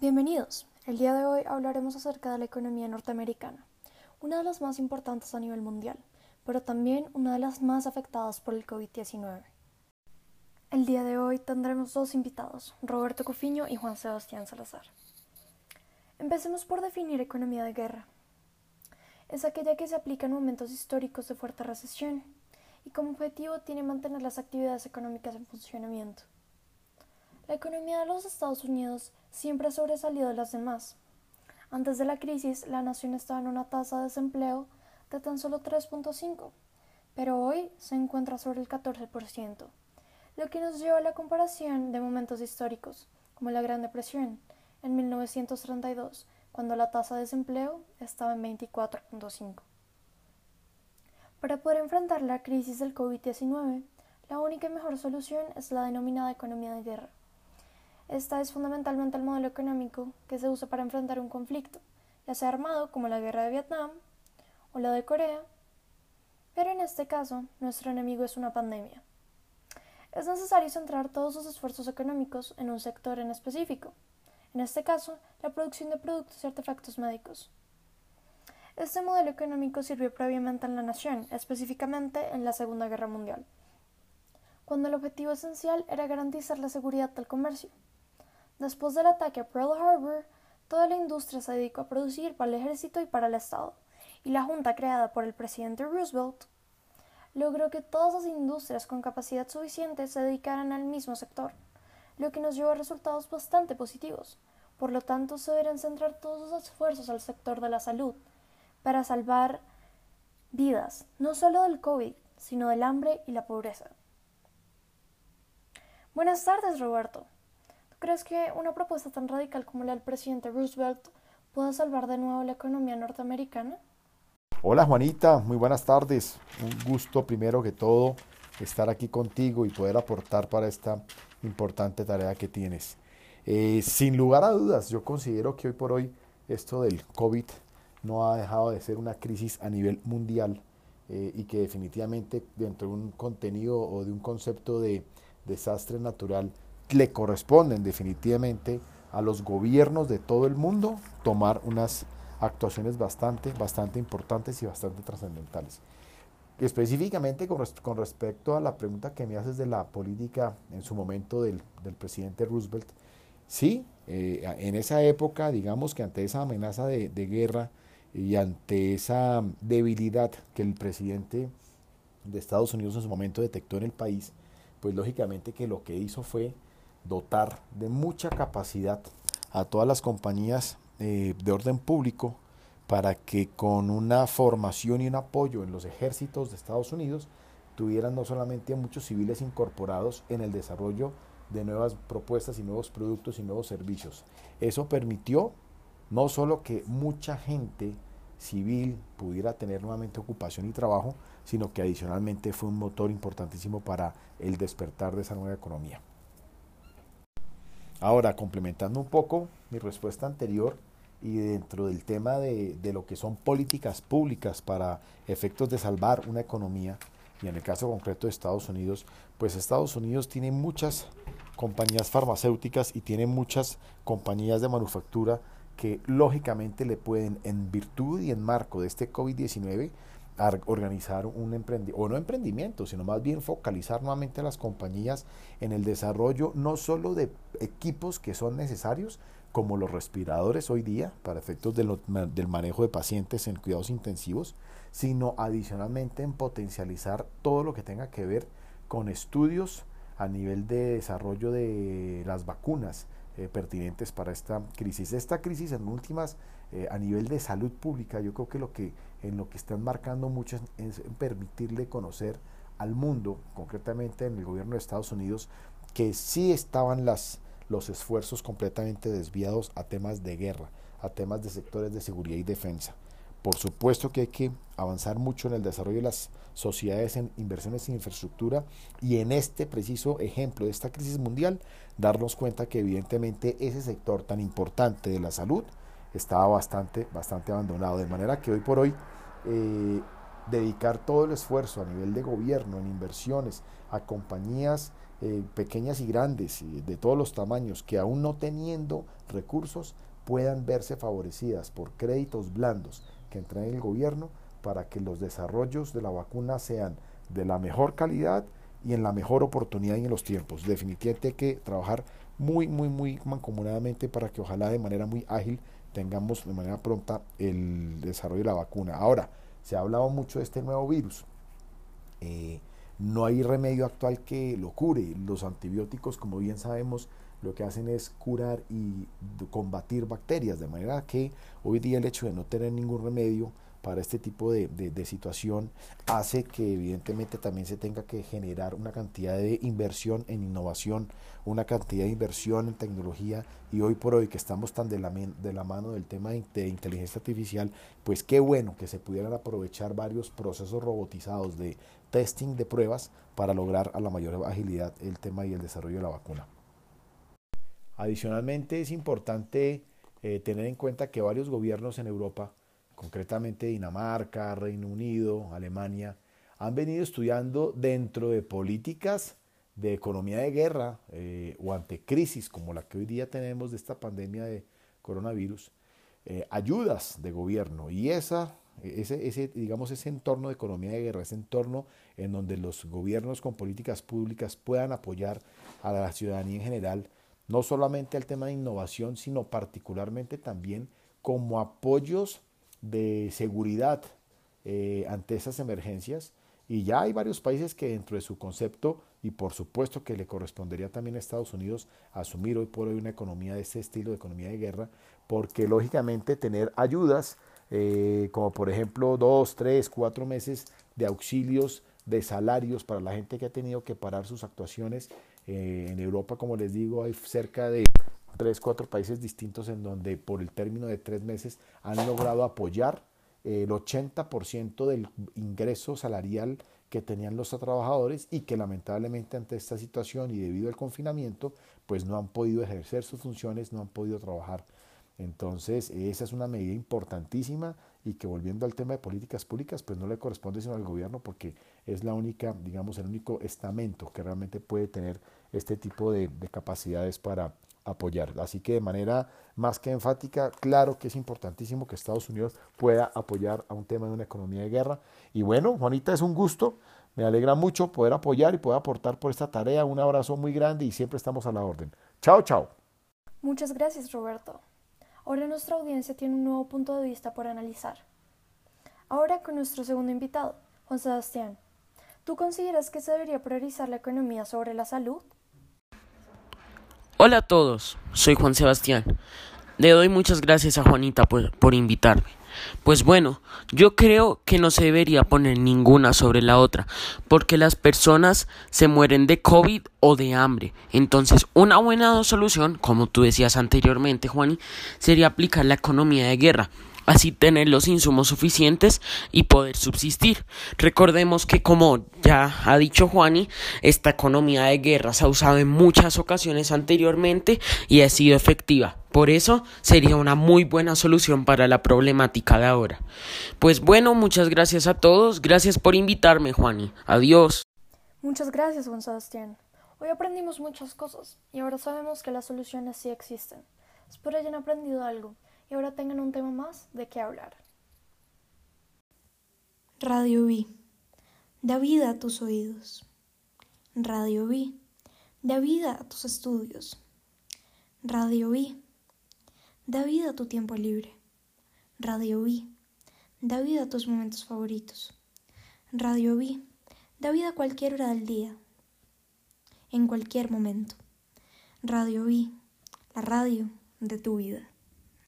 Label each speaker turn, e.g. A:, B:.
A: Bienvenidos. El día de hoy hablaremos acerca de la economía norteamericana, una de las más importantes a nivel mundial, pero también una de las más afectadas por el COVID-19. El día de hoy tendremos dos invitados, Roberto Cofiño y Juan Sebastián Salazar. Empecemos por definir economía de guerra. Es aquella que se aplica en momentos históricos de fuerte recesión y como objetivo tiene mantener las actividades económicas en funcionamiento. La economía de los Estados Unidos siempre ha sobresalido de las demás. Antes de la crisis, la nación estaba en una tasa de desempleo de tan solo 3.5, pero hoy se encuentra sobre el 14%, lo que nos lleva a la comparación de momentos históricos, como la Gran Depresión, en 1932, cuando la tasa de desempleo estaba en 24.5. Para poder enfrentar la crisis del COVID-19, la única y mejor solución es la denominada economía de guerra esta es fundamentalmente el modelo económico que se usa para enfrentar un conflicto, ya sea armado como la guerra de Vietnam o la de Corea, pero en este caso nuestro enemigo es una pandemia. Es necesario centrar todos los esfuerzos económicos en un sector en específico, en este caso la producción de productos y artefactos médicos. Este modelo económico sirvió previamente en la nación, específicamente en la Segunda Guerra Mundial, cuando el objetivo esencial era garantizar la seguridad del comercio. Después del ataque a Pearl Harbor, toda la industria se dedicó a producir para el ejército y para el Estado, y la junta creada por el presidente Roosevelt logró que todas las industrias con capacidad suficiente se dedicaran al mismo sector, lo que nos llevó a resultados bastante positivos. Por lo tanto, se deberán centrar todos los esfuerzos al sector de la salud para salvar vidas, no solo del COVID, sino del hambre y la pobreza. Buenas tardes, Roberto. ¿Crees que una propuesta tan radical como la del presidente Roosevelt pueda salvar de nuevo la economía norteamericana?
B: Hola Juanita, muy buenas tardes. Un gusto primero que todo estar aquí contigo y poder aportar para esta importante tarea que tienes. Eh, sin lugar a dudas, yo considero que hoy por hoy esto del COVID no ha dejado de ser una crisis a nivel mundial eh, y que definitivamente dentro de un contenido o de un concepto de desastre natural le corresponden definitivamente a los gobiernos de todo el mundo tomar unas actuaciones bastante, bastante importantes y bastante trascendentales. Específicamente con, respecto a la pregunta que me haces de la política en su momento del, del presidente Roosevelt, sí, eh, en esa época, digamos que ante esa amenaza de, de guerra y ante esa debilidad que el presidente de Estados Unidos en su momento detectó en el país, pues lógicamente que lo que hizo fue dotar de mucha capacidad a todas las compañías eh, de orden público para que con una formación y un apoyo en los ejércitos de Estados Unidos tuvieran no solamente a muchos civiles incorporados en el desarrollo de nuevas propuestas y nuevos productos y nuevos servicios. Eso permitió no solo que mucha gente civil pudiera tener nuevamente ocupación y trabajo, sino que adicionalmente fue un motor importantísimo para el despertar de esa nueva economía. Ahora, complementando un poco mi respuesta anterior y dentro del tema de, lo que son políticas públicas para efectos de salvar una economía, y en el caso concreto de Estados Unidos, pues Estados Unidos tiene muchas compañías farmacéuticas y tiene muchas compañías de manufactura que lógicamente le pueden, en virtud y en marco de este COVID-19, organizar un emprendimiento, o no emprendimiento, sino más bien focalizar nuevamente a las compañías en el desarrollo no solo de equipos que son necesarios, como los respiradores hoy día, para efectos del manejo de pacientes en cuidados intensivos, sino adicionalmente en potencializar todo lo que tenga que ver con estudios a nivel de desarrollo de las vacunas eh, pertinentes para esta crisis. Esta crisis en últimas eh, a nivel de salud pública, yo creo que lo que en lo que están marcando mucho es, permitirle conocer al mundo, concretamente en el gobierno de Estados Unidos, que sí estaban las, los esfuerzos completamente desviados a temas de guerra, a temas de sectores de seguridad y defensa. Por supuesto que hay que avanzar mucho en el desarrollo de las sociedades en inversiones en infraestructura y en este preciso ejemplo de esta crisis mundial, darnos cuenta que evidentemente ese sector tan importante de la salud estaba bastante, bastante abandonado. De manera que hoy por hoy eh, dedicar todo el esfuerzo a nivel de gobierno, en inversiones, a compañías eh, pequeñas y grandes, de todos los tamaños, que aún no teniendo recursos puedan verse favorecidas por créditos blandos que entregue el gobierno para que los desarrollos de la vacuna sean de la mejor calidad y en la mejor oportunidad y en los tiempos. Definitivamente hay que trabajar muy, muy, muy mancomunadamente para que ojalá de manera muy ágil tengamos de manera pronta el desarrollo de la vacuna. Ahora, se ha hablado mucho de este nuevo virus. Eh, no hay remedio actual que lo cure. Los antibióticos, como bien sabemos, lo que hacen es curar y combatir bacterias, de manera que hoy día el hecho de no tener ningún remedio para este tipo de, situación hace que evidentemente también se tenga que generar una cantidad de inversión en innovación, una cantidad de inversión en tecnología y hoy por hoy que estamos tan de la, de la mano del tema de, de inteligencia artificial, pues qué bueno que se pudieran aprovechar varios procesos robotizados de testing de pruebas para lograr a la mayor agilidad el tema y el desarrollo de la vacuna. Adicionalmente es importante eh, tener en cuenta que varios gobiernos en Europa, concretamente Dinamarca, Reino Unido, Alemania, han venido estudiando dentro de políticas de economía de guerra eh, o ante crisis como la que hoy día tenemos de esta pandemia de coronavirus, eh, ayudas de gobierno. Y esa ese, digamos, ese entorno de economía de guerra, ese entorno en donde los gobiernos con políticas públicas puedan apoyar a la ciudadanía en general, no solamente al tema de innovación, sino particularmente también como apoyos de seguridad eh, ante esas emergencias. Y ya hay varios países que dentro de su concepto, y por supuesto que le correspondería también a Estados Unidos asumir hoy por hoy una economía de ese estilo, de economía de guerra, porque lógicamente tener ayudas eh, como por ejemplo dos, tres, cuatro meses de auxilios de salarios para la gente que ha tenido que parar sus actuaciones. Eh, en Europa, como les digo, hay cerca de tres, cuatro países distintos en donde por el término de tres meses han logrado apoyar el 80% del ingreso salarial que tenían los trabajadores y que lamentablemente ante esta situación y debido al confinamiento, pues no han podido ejercer sus funciones, no han podido trabajar. Entonces, esa es una medida importantísima y que volviendo al tema de políticas públicas, pues no le corresponde sino al gobierno porque es la única, digamos, el único estamento que realmente puede tener este tipo de, capacidades para apoyar. Así que de manera más que enfática, claro que es importantísimo que Estados Unidos pueda apoyar a un tema de una economía de guerra. Y bueno, Juanita, es un gusto, me alegra mucho poder apoyar y poder aportar por esta tarea. Un abrazo muy grande y siempre estamos a la orden. Chao, chao.
A: Muchas gracias, Roberto. Ahora nuestra audiencia tiene un nuevo punto de vista por analizar. Ahora con nuestro segundo invitado, Juan Sebastián. ¿Tú consideras que se debería priorizar la economía sobre la salud?
C: Hola a todos, soy Juan Sebastián. Le doy muchas gracias a Juanita por, por invitarme. Pues bueno, yo creo que no se debería poner ninguna sobre la otra, porque las personas se mueren de COVID o de hambre. Entonces, una buena solución, como tú decías anteriormente, Juani, sería aplicar la economía de guerra así tener los insumos suficientes y poder subsistir. Recordemos que como ya ha dicho Juani, esta economía de guerra se ha usado en muchas ocasiones anteriormente y ha sido efectiva. Por eso sería una muy buena solución para la problemática de ahora. Pues bueno, muchas gracias a todos. Gracias por invitarme, Juani. Adiós.
A: Muchas gracias, Juan Sebastián. Hoy aprendimos muchas cosas y ahora sabemos que las soluciones sí existen. Espero hayan aprendido algo y ahora tengan un tema más de qué hablar.
D: Radio B. Da vida a tus oídos. Radio B. Da vida a tus estudios. Radio B. Da vida a tu tiempo libre. Radio B. Da vida a tus momentos favoritos. Radio B. Da vida a cualquier hora del día. En cualquier momento. Radio B. La radio de tu vida.